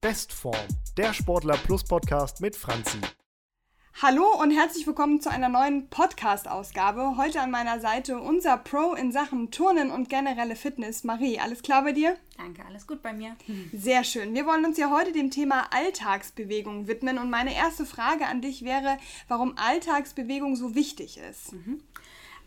Bestform, der Sportler Plus Podcast mit Franzi. Hallo und herzlich willkommen zu einer neuen Podcast-Ausgabe. Heute an meiner Seite unser Pro in Sachen Turnen und generelle Fitness. Marie, alles klar bei dir? Danke, alles gut bei mir. Sehr schön. Wir wollen uns ja heute dem Thema Alltagsbewegung widmen und meine erste Frage an dich wäre, warum Alltagsbewegung so wichtig ist. Mhm.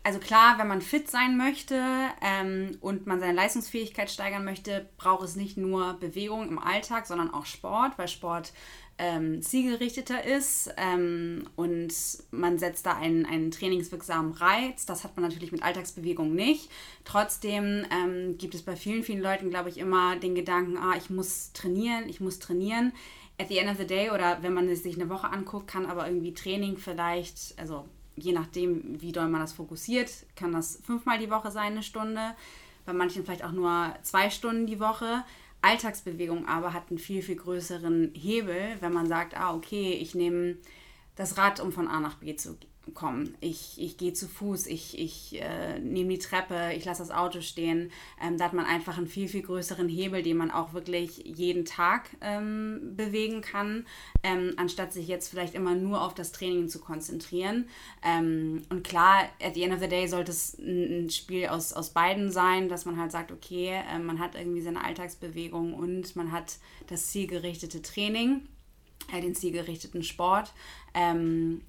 Also klar, wenn man fit sein möchte ähm, und man seine Leistungsfähigkeit steigern möchte, braucht es nicht nur Bewegung im Alltag, sondern auch Sport, weil Sport ähm, zielgerichteter ist ähm, und man setzt da einen, einen trainingswirksamen Reiz. Das hat man natürlich mit Alltagsbewegung nicht. Trotzdem ähm, gibt es bei vielen, vielen Leuten, glaube ich, immer den Gedanken, ah, ich muss trainieren, ich muss trainieren. At the end of the day oder wenn man sich eine Woche anguckt, kann aber irgendwie Training vielleicht, also je nachdem, wie doll man das fokussiert, kann das fünfmal die Woche sein, eine Stunde. Bei manchen vielleicht auch nur zwei Stunden die Woche. Alltagsbewegung aber hat einen viel, viel größeren Hebel, wenn man sagt, ah, okay, ich nehme das Rad, um von A nach B zu kommen. Ich, ich gehe zu Fuß, ich, ich äh, nehme die Treppe, ich lasse das Auto stehen. Ähm, da hat man einfach einen viel, viel größeren Hebel, den man auch wirklich jeden Tag ähm, bewegen kann, ähm, anstatt sich jetzt vielleicht immer nur auf das Training zu konzentrieren. Ähm, und klar, at the end of the day sollte es ein, ein, Spiel aus, aus beiden sein, dass man halt sagt, okay, äh, man hat irgendwie seine Alltagsbewegung und man hat das zielgerichtete Training äh, den zielgerichteten Sport. Ähm,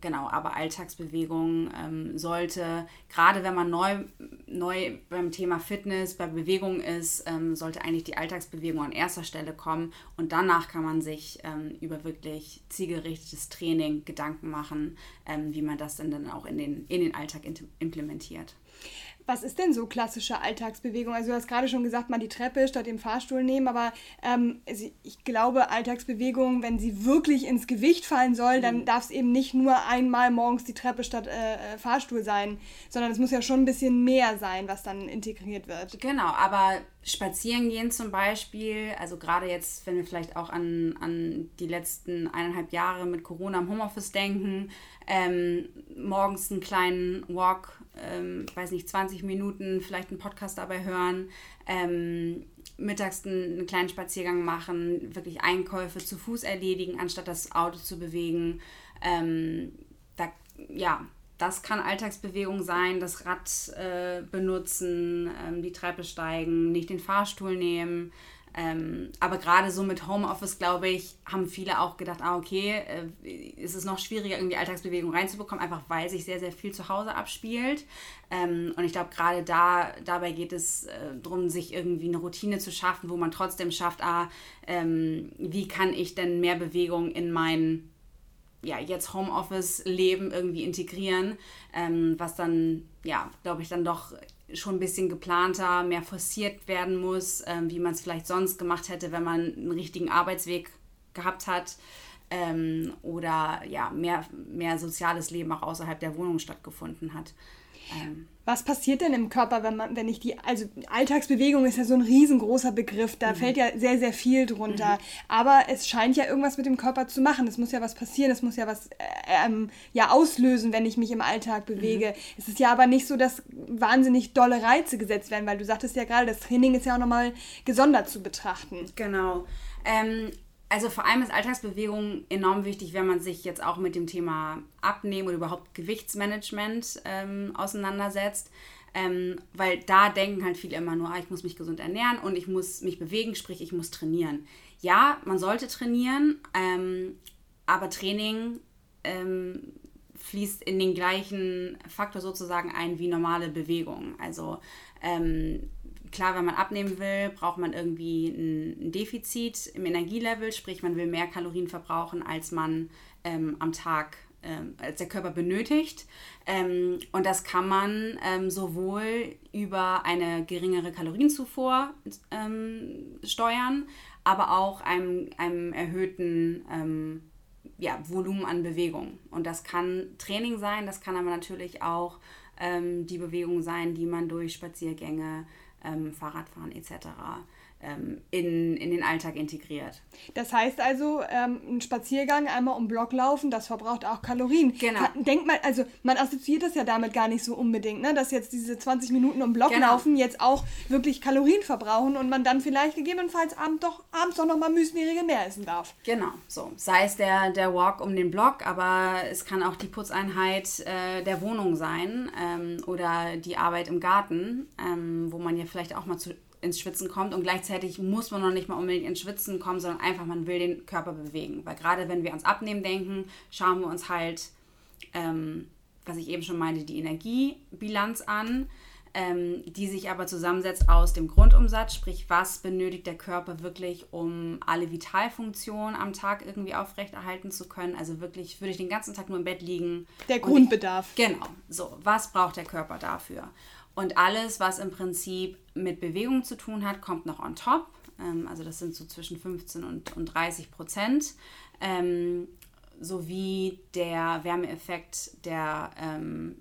genau, aber Alltagsbewegung ähm, sollte, gerade wenn man neu, neu beim Thema Fitness, bei Bewegung ist, ähm, sollte eigentlich die Alltagsbewegung an erster Stelle kommen und danach kann man sich ähm, über wirklich zielgerichtetes Training Gedanken machen, ähm, wie man das dann auch in den, in den Alltag implementiert. Was ist denn so klassische Alltagsbewegung? Also du hast gerade schon gesagt, mal die Treppe statt dem Fahrstuhl nehmen, aber ähm, ich glaube, Alltagsbewegung, wenn sie wirklich ins Gewicht fallen soll, dann mhm. darf es eben nicht nur einmal morgens die Treppe statt äh, äh, Fahrstuhl sein, sondern es muss ja schon ein bisschen mehr sein, was dann integriert wird. Genau, aber spazieren gehen zum Beispiel, also gerade jetzt, wenn wir vielleicht auch an, an die letzten eineinhalb Jahre mit Corona im Homeoffice denken, ähm, morgens einen kleinen Walk ähm, weiß nicht, 20 Minuten vielleicht einen Podcast dabei hören, ähm, mittags einen, einen, kleinen Spaziergang machen, wirklich Einkäufe zu Fuß erledigen, anstatt das Auto zu bewegen. Ähm, da, ja, das kann Alltagsbewegung sein, das Rad äh, benutzen, ähm, die Treppe steigen, nicht den Fahrstuhl nehmen. Ähm, aber gerade so mit Homeoffice, glaube ich, haben viele auch gedacht, ah, okay, äh, ist es noch schwieriger, irgendwie Alltagsbewegung reinzubekommen, einfach weil sich sehr, sehr viel zu Hause abspielt. Ähm, und ich glaube, gerade da, dabei geht es äh, darum, sich irgendwie eine Routine zu schaffen, wo man trotzdem schafft, ah, ähm, wie kann ich denn mehr Bewegung in mein ja, jetzt Homeoffice-Leben irgendwie integrieren, ähm, was dann, ja, glaube ich, dann doch schon ein bisschen geplanter, mehr forciert werden muss, ähm, wie man es vielleicht sonst gemacht hätte, wenn man einen richtigen Arbeitsweg gehabt hat ähm, oder ja, mehr, mehr soziales Leben auch außerhalb der Wohnung stattgefunden hat. Ähm, was passiert denn im Körper, wenn man, wenn ich die, also Alltagsbewegung ist ja so ein riesengroßer Begriff, da mhm. fällt ja sehr, sehr viel drunter. Mhm. Aber es scheint ja irgendwas mit dem Körper zu machen. Es muss ja was passieren, es muss ja was äh, ähm, ja, auslösen, wenn ich mich im Alltag bewege. Mhm. Es ist ja aber nicht so, dass wahnsinnig dolle Reize gesetzt werden, weil du sagtest ja gerade, das Training ist ja auch nochmal gesondert zu betrachten. Genau. Ähm, also vor allem ist Alltagsbewegung enorm wichtig, wenn man sich jetzt auch mit dem Thema Abnehmen oder überhaupt Gewichtsmanagement ähm, auseinandersetzt. Ähm, weil da denken halt viele immer nur, ah, ich muss mich gesund ernähren und ich muss mich bewegen, sprich ich muss trainieren. Ja, man sollte trainieren, ähm, aber Training ähm, fließt in den gleichen Faktor sozusagen ein wie normale Bewegung. Also ähm, klar, wenn man abnehmen will, braucht man irgendwie ein, Defizit im Energielevel, sprich man will mehr Kalorien verbrauchen, als man ähm, am Tag ähm, als der Körper benötigt. Ähm, und das kann man ähm, sowohl über eine geringere Kalorienzufuhr ähm, steuern, aber auch einem, einem erhöhten ähm, ja, Volumen an Bewegung. Und das kann Training sein, das kann aber natürlich auch ähm, die Bewegung sein, die man durch Spaziergänge ähm, Fahrradfahren etc. ähm, in, in den Alltag integriert. Das heißt also, ähm, ein Spaziergang einmal um Block laufen, das verbraucht auch Kalorien. Genau. Denkt man, also man assoziiert das ja damit gar nicht so unbedingt, ne? dass jetzt diese 20 Minuten um Block Genau. laufen jetzt auch wirklich Kalorien verbrauchen und man dann vielleicht gegebenenfalls abend doch, abends doch nochmal Müsli-Riegel mehr essen darf. Genau, so. Sei es der, der Walk um den Block, aber es kann auch die Putzeinheit äh, der Wohnung sein ähm, oder die Arbeit im Garten, ähm, wo man ja vielleicht auch mal zu, ins Schwitzen kommt und gleichzeitig muss man noch nicht mal unbedingt ins Schwitzen kommen, sondern einfach, man will den Körper bewegen. Weil gerade wenn wir ans Abnehmen denken, schauen wir uns halt, ähm, was ich eben schon meinte, die Energiebilanz an ähm, die sich aber zusammensetzt aus dem Grundumsatz, sprich, was benötigt der Körper wirklich, um alle Vitalfunktionen am Tag irgendwie aufrechterhalten zu können. Also wirklich, würde ich den ganzen Tag nur im Bett liegen. Der und Grundbedarf. Ich, genau, so, was braucht der Körper dafür? Und alles, was im Prinzip mit Bewegung zu tun hat, kommt noch on top. Ähm, also das sind so zwischen 15 und, und 30 Prozent. Ähm, sowie der Wärmeeffekt der ähm,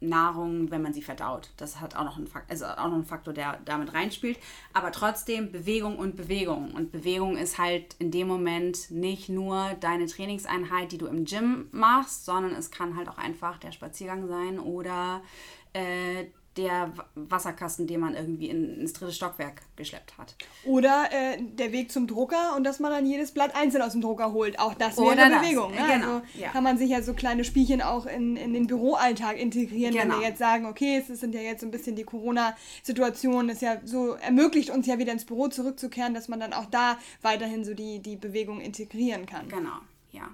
Nahrung, wenn man sie verdaut. Das hat auch noch einen Faktor, also auch noch einen Faktor, der damit reinspielt. Aber trotzdem Bewegung und Bewegung. Und Bewegung ist halt in dem Moment nicht nur deine Trainingseinheit, die du im Gym machst, sondern es kann halt auch einfach der Spaziergang sein oder äh, der Wasserkasten, den man irgendwie in, ins dritte Stockwerk geschleppt hat. Oder äh, der Weg zum Drucker und dass man dann jedes Blatt einzeln aus dem Drucker holt. Auch das wäre das, Bewegung. Ne? genau, Also ja. kann man sich ja so kleine Spielchen auch in, in den Büroalltag integrieren, wenn Genau. wir jetzt sagen, okay, es sind ja jetzt so ein bisschen die Corona-Situation, ist ja so, ermöglicht uns ja wieder ins Büro zurückzukehren, dass man dann auch da weiterhin so die, die Bewegung integrieren kann. Genau, ja.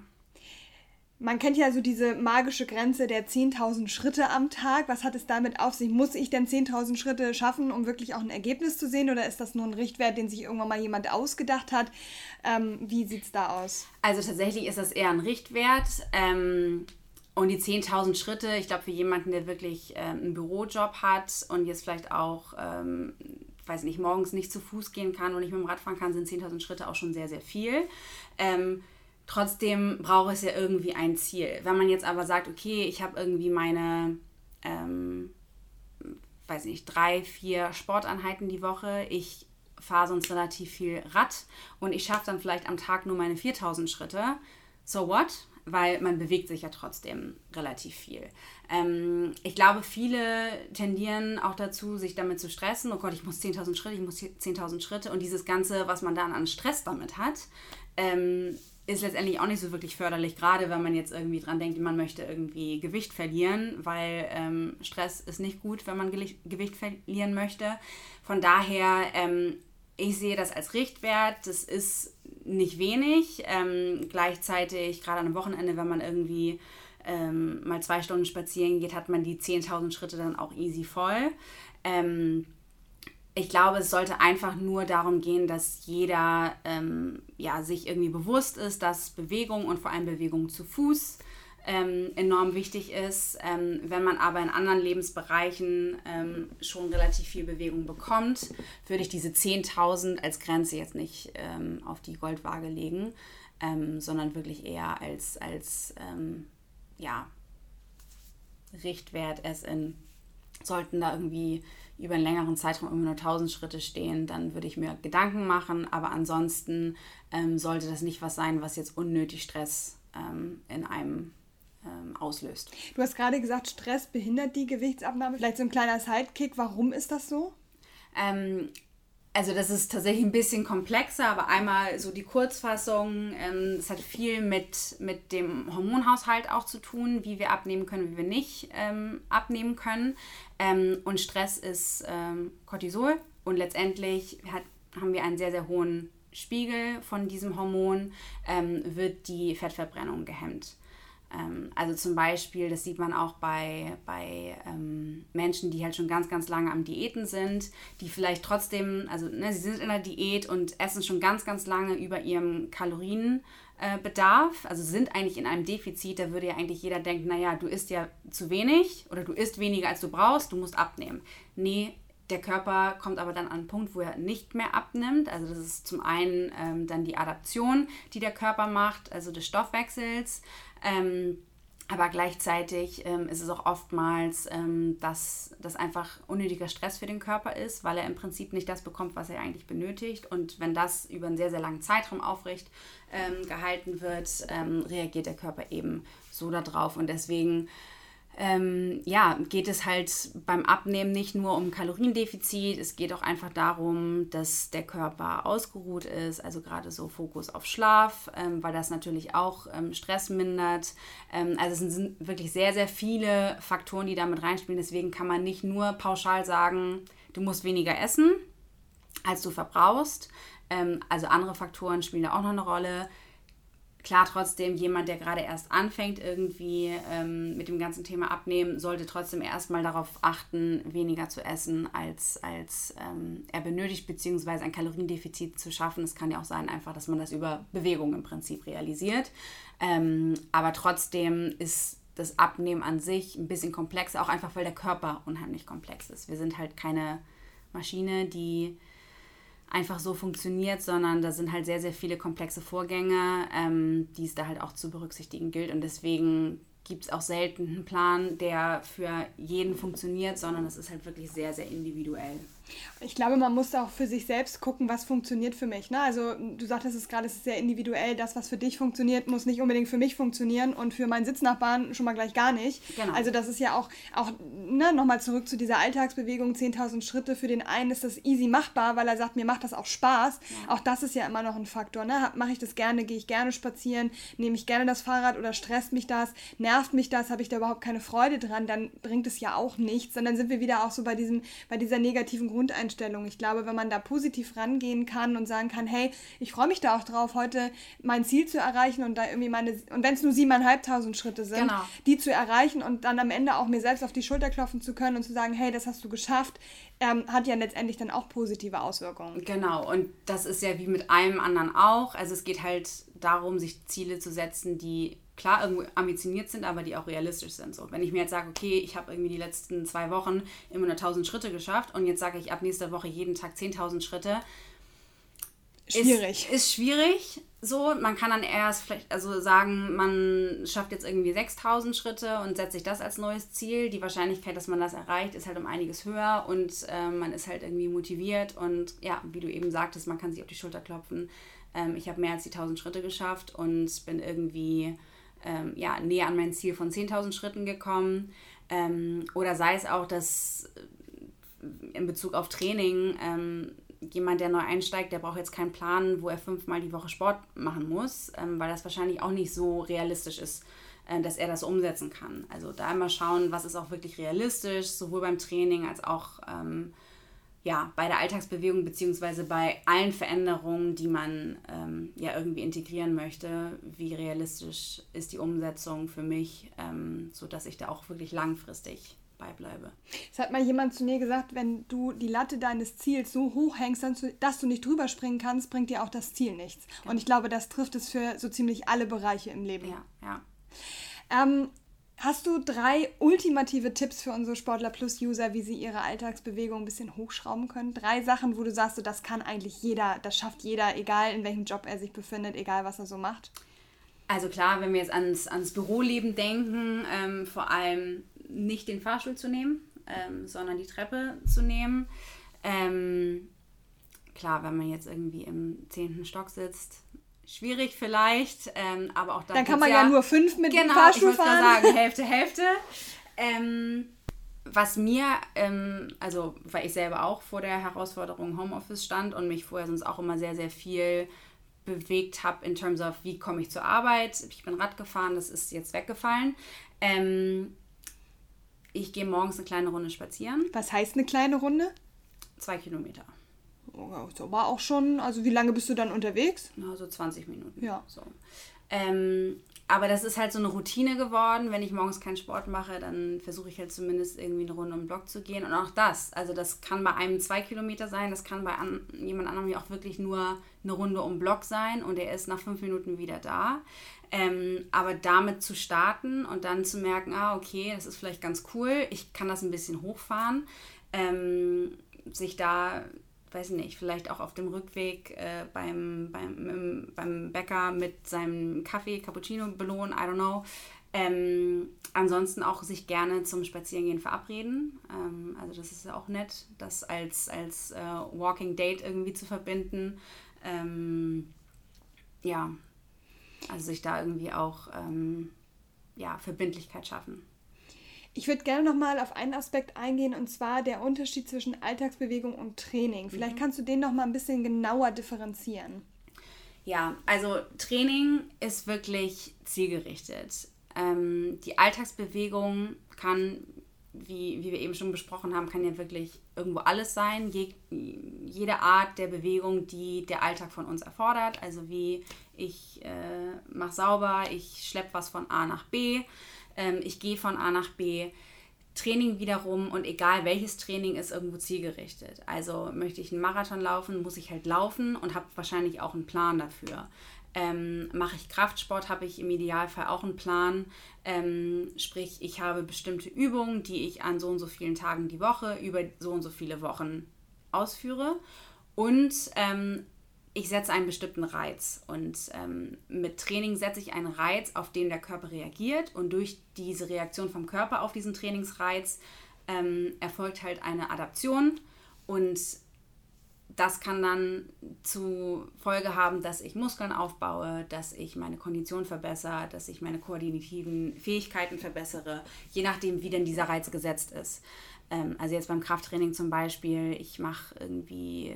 Man kennt ja so diese magische Grenze der 10.000 Schritte am Tag. Was hat es damit auf sich? Muss ich denn 10.000 Schritte schaffen, um wirklich auch ein Ergebnis zu sehen? Oder ist das nur ein Richtwert, den sich irgendwann mal jemand ausgedacht hat? Ähm, wie sieht es da aus? Also tatsächlich ist das eher ein Richtwert. Ähm, und die 10.000 Schritte, ich glaube, für jemanden, der wirklich ähm, einen Bürojob hat und jetzt vielleicht auch, ähm, weiß nicht, morgens nicht zu Fuß gehen kann und nicht mit dem Rad fahren kann, sind 10.000 Schritte auch schon sehr, sehr viel. Ähm, trotzdem braucht es ja irgendwie ein Ziel. Wenn man jetzt aber sagt, okay, ich habe irgendwie meine, ähm, weiß nicht, drei, vier Sporteinheiten die Woche, ich fahre sonst relativ viel Rad und ich schaffe dann vielleicht am Tag nur meine 4000 Schritte, so what? Weil man bewegt sich ja trotzdem relativ viel. Ähm, ich glaube, viele tendieren auch dazu, sich damit zu stressen. Oh Gott, ich muss 10.000 Schritte, ich muss 10.000 Schritte. Und dieses Ganze, was man dann an Stress damit hat, ähm, ist letztendlich auch nicht so wirklich förderlich, gerade wenn man jetzt irgendwie dran denkt, man möchte irgendwie Gewicht verlieren, weil ähm, Stress ist nicht gut, wenn man Gewicht verlieren möchte. Von daher, ähm, ich sehe das als Richtwert, das ist nicht wenig. Ähm, gleichzeitig, gerade einem Wochenende, wenn man irgendwie ähm, mal zwei Stunden spazieren geht, hat man die 10.000 Schritte dann auch easy voll. Ähm, ich glaube, es sollte einfach nur darum gehen, dass jeder ähm, ja, sich irgendwie bewusst ist, dass Bewegung und vor allem Bewegung zu Fuß ähm, enorm wichtig ist. Ähm, wenn man aber in anderen Lebensbereichen ähm, schon relativ viel Bewegung bekommt, würde ich diese 10.000 als Grenze jetzt nicht ähm, auf die Goldwaage legen, ähm, sondern wirklich eher als, als ja, Richtwert es in sollten da irgendwie über einen längeren Zeitraum immer nur 1000 Schritte stehen, dann würde ich mir Gedanken machen. Aber ansonsten ähm, sollte das nicht was sein, was jetzt unnötig Stress ähm, in einem ähm, auslöst. Du hast gerade gesagt, Stress behindert die Gewichtsabnahme. Vielleicht so ein kleiner Sidekick. Warum ist das so? Also das ist tatsächlich ein bisschen komplexer, aber einmal so die Kurzfassung, ähm, es hat viel mit, mit dem Hormonhaushalt auch zu tun, wie wir abnehmen können, wie wir nicht ähm, abnehmen können. Ähm, und Stress ist Cortisol und letztendlich hat, haben wir einen sehr, sehr hohen Spiegel von diesem Hormon, wird die Fettverbrennung gehemmt. Ähm, also zum Beispiel, das sieht man auch bei, bei ähm, Menschen, die halt schon ganz, ganz lange am Diäten sind, die vielleicht trotzdem, also ne, sie sind in der Diät und essen schon ganz, ganz lange über ihrem Kalorienbedarf, also sind eigentlich in einem Defizit, da würde ja eigentlich jeder denken, naja, du isst ja zu wenig oder du isst weniger als du brauchst, du musst abnehmen. Nee, der Körper kommt aber dann an einen Punkt, wo er nicht mehr abnimmt. Also das ist zum einen ähm, dann die Adaption, die der Körper macht, also des Stoffwechsels. Ähm, aber gleichzeitig ähm, ist es auch oftmals, ähm, dass das einfach unnötiger Stress für den Körper ist, weil er im Prinzip nicht das bekommt, was er eigentlich benötigt. Und wenn das über einen sehr, sehr langen Zeitraum aufrecht ähm, gehalten wird, ähm, reagiert der Körper eben so darauf. Und deswegen ähm, ja, geht es halt beim Abnehmen nicht nur um Kaloriendefizit, es geht auch einfach darum, dass der Körper ausgeruht ist, also gerade so Fokus auf Schlaf, ähm, weil das natürlich auch ähm, Stress mindert. Ähm, also es sind wirklich sehr, sehr viele Faktoren, die damit reinspielen. Deswegen kann man nicht nur pauschal sagen, du musst weniger essen, als du verbrauchst. Ähm, also andere Faktoren spielen da auch noch eine Rolle klar, trotzdem jemand, der gerade erst anfängt, irgendwie ähm, mit dem ganzen Thema abnehmen, sollte trotzdem erstmal darauf achten, weniger zu essen, als, als ähm, er benötigt, beziehungsweise ein Kaloriendefizit zu schaffen. Es kann ja auch sein, einfach, dass man das über Bewegung im Prinzip realisiert. Ähm, aber trotzdem ist das Abnehmen an sich ein bisschen komplexer, auch einfach, weil der Körper unheimlich komplex ist. Wir sind halt keine Maschine, die einfach so funktioniert, sondern da sind halt sehr, sehr viele komplexe Vorgänge, ähm, die es da halt auch zu berücksichtigen gilt. Und deswegen gibt es auch selten einen Plan, der für jeden funktioniert, sondern es ist halt wirklich sehr, sehr individuell. Ich glaube, man muss auch für sich selbst gucken, was funktioniert für mich. Ne? Also du sagtest es gerade, es ist sehr individuell. Das, was für dich funktioniert, muss nicht unbedingt für mich funktionieren und für meinen Sitznachbarn schon mal gleich gar nicht. Genau. Also das ist ja auch, auch ne, nochmal zurück zu dieser Alltagsbewegung, 10.000 Schritte. Für den einen ist das easy machbar, weil er sagt, mir macht das auch Spaß. Ja. Auch das ist ja immer noch ein Faktor. Ne? Mache ich das gerne, gehe ich gerne spazieren, nehme ich gerne das Fahrrad oder stresst mich das, nervt mich das, habe ich da überhaupt keine Freude dran, dann bringt es ja auch nichts. Und dann sind wir wieder auch so bei, diesem, bei dieser negativen Grundeinstellung. Ich glaube, wenn man da positiv rangehen kann und sagen kann, hey, ich freue mich da auch drauf, heute mein Ziel zu erreichen und da irgendwie meine, und wenn es nur siebeneinhalbtausend Schritte sind, genau. die zu erreichen und dann am Ende auch mir selbst auf die Schulter klopfen zu können und zu sagen, hey, das hast du geschafft, ähm, hat ja letztendlich dann auch positive Auswirkungen. Genau, und das ist ja wie mit allem anderen auch. Also es geht halt darum, sich Ziele zu setzen, die klar irgendwo ambitioniert sind, aber die auch realistisch sind. So, wenn ich mir jetzt sage, okay, ich habe irgendwie die letzten zwei Wochen immer nur 1000 Schritte geschafft und jetzt sage ich ab nächster Woche jeden Tag 10.000 Schritte. Schwierig. Ist, ist schwierig. So, man kann dann erst vielleicht also sagen, man schafft jetzt irgendwie 6000 Schritte und setzt sich das als neues Ziel. Die Wahrscheinlichkeit, dass man das erreicht, ist halt um einiges höher und äh, man ist halt irgendwie motiviert und ja, wie du eben sagtest, man kann sich auf die Schulter klopfen. Ähm, ich habe mehr als die 1000 Schritte geschafft und bin irgendwie ähm, ja, näher an mein Ziel von 10.000 Schritten gekommen. Ähm, oder sei es auch, dass äh, in Bezug auf Training ähm, jemand, der neu einsteigt, der braucht jetzt keinen Plan, wo er fünfmal die Woche Sport machen muss, ähm, weil das wahrscheinlich auch nicht so realistisch ist, äh, dass er das umsetzen kann. Also da immer schauen, was ist auch wirklich realistisch, sowohl beim Training als auch ähm, ja, bei der Alltagsbewegung beziehungsweise bei allen Veränderungen, die man ähm, ja irgendwie integrieren möchte, wie realistisch ist die Umsetzung für mich, ähm, sodass ich da auch wirklich langfristig beibleibe. Es hat mal jemand zu mir gesagt, wenn du die Latte deines Ziels so hoch hängst, dass du nicht drüber springen kannst, bringt dir auch das Ziel nichts. Genau. Und ich glaube, das trifft es für so ziemlich alle Bereiche im Leben. Ja, ja. Ähm, Hast du drei ultimative Tipps für unsere Sportler Plus User, wie sie ihre Alltagsbewegung ein bisschen hochschrauben können? Drei Sachen, wo du sagst, das kann eigentlich jeder, das schafft jeder, egal in welchem Job er sich befindet, egal was er so macht? Also klar, wenn wir jetzt ans, ans Büroleben denken, ähm, vor allem nicht den Fahrstuhl zu nehmen, ähm, sondern die Treppe zu nehmen. Ähm, klar, wenn man jetzt irgendwie im zehnten Stock sitzt, schwierig vielleicht, ähm, aber auch da Dann kann man ja, ja, nur fünf mit genau, dem Fahrstuhl ich fahren. sagen, Hälfte, Hälfte. Ähm, was mir, ähm, also weil ich selber auch vor der Herausforderung Homeoffice stand und mich vorher sonst auch immer sehr, sehr viel bewegt habe in terms of, wie komme ich zur Arbeit. Ich bin Rad gefahren, das ist jetzt weggefallen. Ähm, ich gehe morgens eine kleine Runde spazieren. Was heißt eine kleine Runde? Zwei Kilometer. So war auch schon, also wie lange bist du dann unterwegs? Na, so 20 Minuten. Ja. So. Ähm, aber das ist halt so eine Routine geworden. Wenn ich morgens keinen Sport mache, dann versuche ich halt zumindest irgendwie eine Runde um den Block zu gehen. Und auch das, also das kann bei einem zwei Kilometer sein, das kann bei an, jemand anderem auch wirklich nur eine Runde um den Block sein und er ist nach fünf Minuten wieder da. Ähm, aber damit zu starten und dann zu merken, ah, okay, das ist vielleicht ganz cool, ich kann das ein bisschen hochfahren, ähm, sich da weiß nicht, vielleicht auch auf dem Rückweg äh, beim, beim, beim Bäcker mit seinem Kaffee, Cappuccino belohnen, I don't know. Ähm, ansonsten auch sich gerne zum Spazierengehen verabreden. Ähm, also das ist ja auch nett, das als, als äh, Walking Date irgendwie zu verbinden. Ähm, ja, also sich da irgendwie auch ähm, ja, Verbindlichkeit schaffen. Ich würde gerne noch mal auf einen Aspekt eingehen und zwar der Unterschied zwischen Alltagsbewegung und Training. Vielleicht mhm. kannst du den noch mal ein bisschen genauer differenzieren. Ja, also Training ist wirklich zielgerichtet. Ähm, die Alltagsbewegung kann, wie, wie wir eben schon besprochen haben, kann ja wirklich irgendwo alles sein. Je, jede Art der Bewegung, die der Alltag von uns erfordert. Also wie ich äh, mache sauber, ich schleppe was von A nach B, ähm, ich gehe von A nach B. Training wiederum und egal welches Training ist irgendwo zielgerichtet. Also möchte ich einen Marathon laufen, muss ich halt laufen und habe wahrscheinlich auch einen Plan dafür. Ähm, mache ich Kraftsport, habe ich im Idealfall auch einen Plan. Ähm, sprich, ich habe bestimmte Übungen, die ich an so und so vielen Tagen die Woche über so und so viele Wochen ausführe. Und ähm, ich setze einen bestimmten Reiz und ähm, mit Training setze ich einen Reiz, auf den der Körper reagiert und durch diese Reaktion vom Körper auf diesen Trainingsreiz ähm, erfolgt halt eine Adaption und das kann dann zu Folge haben, dass ich Muskeln aufbaue, dass ich meine Kondition verbessere, dass ich meine koordinativen Fähigkeiten verbessere, je nachdem, wie denn dieser Reiz gesetzt ist. Ähm, also jetzt beim Krafttraining zum Beispiel, ich mache irgendwie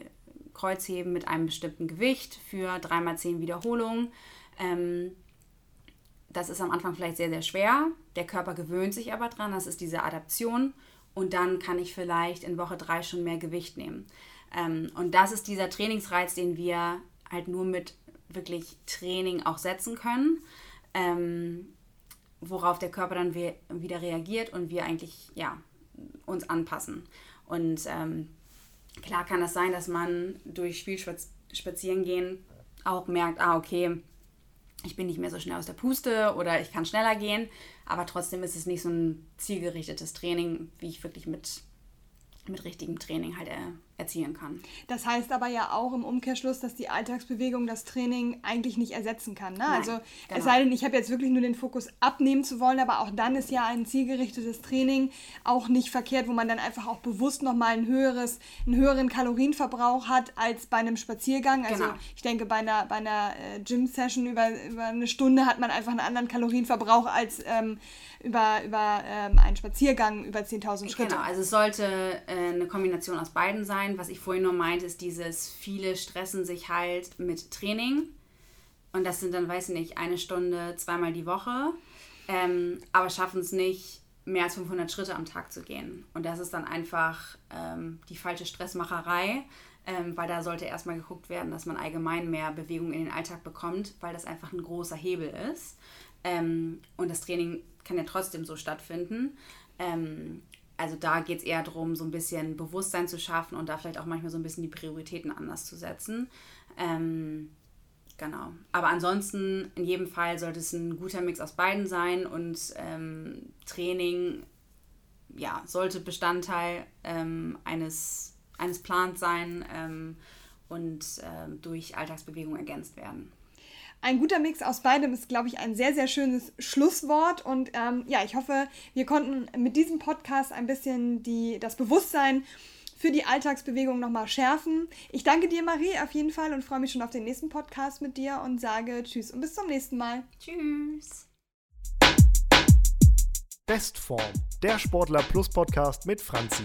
Kreuzheben mit einem bestimmten Gewicht für 3x10 Wiederholungen. Ähm, das ist am Anfang vielleicht sehr, sehr schwer. Der Körper gewöhnt sich aber dran. Das ist diese Adaption. Und dann kann ich vielleicht in Woche 3 schon mehr Gewicht nehmen. Ähm, und das ist dieser Trainingsreiz, den wir halt nur mit wirklich Training auch setzen können. Ähm, worauf der Körper dann wieder reagiert und wir eigentlich ja, uns anpassen. Und ähm, Klar kann es das sein, dass man durch viel Spazierengehen auch merkt, ah, okay, ich bin nicht mehr so schnell aus der Puste oder ich kann schneller gehen, aber trotzdem ist es nicht so ein zielgerichtetes Training, wie ich wirklich mit, mit richtigem Training halt äh, erzielen kann. Das heißt aber ja auch im Umkehrschluss, dass die Alltagsbewegung das Training eigentlich nicht ersetzen kann. Ne? Nein, also genau. es sei denn, ich habe jetzt wirklich nur den Fokus abnehmen zu wollen, aber auch dann ist ja ein zielgerichtetes Training auch nicht verkehrt, wo man dann einfach auch bewusst nochmal ein höheres, einen höheren Kalorienverbrauch hat als bei einem Spaziergang. Also genau. ich denke, bei einer, bei einer äh, Gym-Session über, über eine Stunde hat man einfach einen anderen Kalorienverbrauch als ähm, über, über ähm, einen Spaziergang über 10.000 Schritte. Genau, also es sollte äh, eine Kombination aus beiden sein sein. Was ich vorhin nur meinte, ist dieses, viele stressen sich halt mit Training. Und das sind dann, weiß ich nicht, eine Stunde zweimal die Woche. Ähm, aber schaffen es nicht, mehr als 500 Schritte am Tag zu gehen. Und das ist dann einfach ähm, die falsche Stressmacherei, ähm, weil da sollte erstmal geguckt werden, dass man allgemein mehr Bewegung in den Alltag bekommt, weil das einfach ein großer Hebel ist. Ähm, und das Training kann ja trotzdem so stattfinden. Also da geht es eher darum, so ein bisschen Bewusstsein zu schaffen und da vielleicht auch manchmal so ein bisschen die Prioritäten anders zu setzen. Ähm, genau. Aber ansonsten, in jedem Fall sollte es ein guter Mix aus beiden sein und ähm, Training ja, sollte Bestandteil ähm, eines, eines Plans sein ähm, und ähm, durch Alltagsbewegung ergänzt werden. Ein guter Mix aus beidem ist, glaube ich, ein sehr, sehr schönes Schlusswort. Und ähm, ja, ich hoffe, wir konnten mit diesem Podcast ein bisschen die, das Bewusstsein für die Alltagsbewegung nochmal schärfen. Ich danke dir, Marie, auf jeden Fall und freue mich schon auf den nächsten Podcast mit dir und sage Tschüss und bis zum nächsten Mal. Tschüss. Bestform, der Sportler Plus Podcast mit Franzi.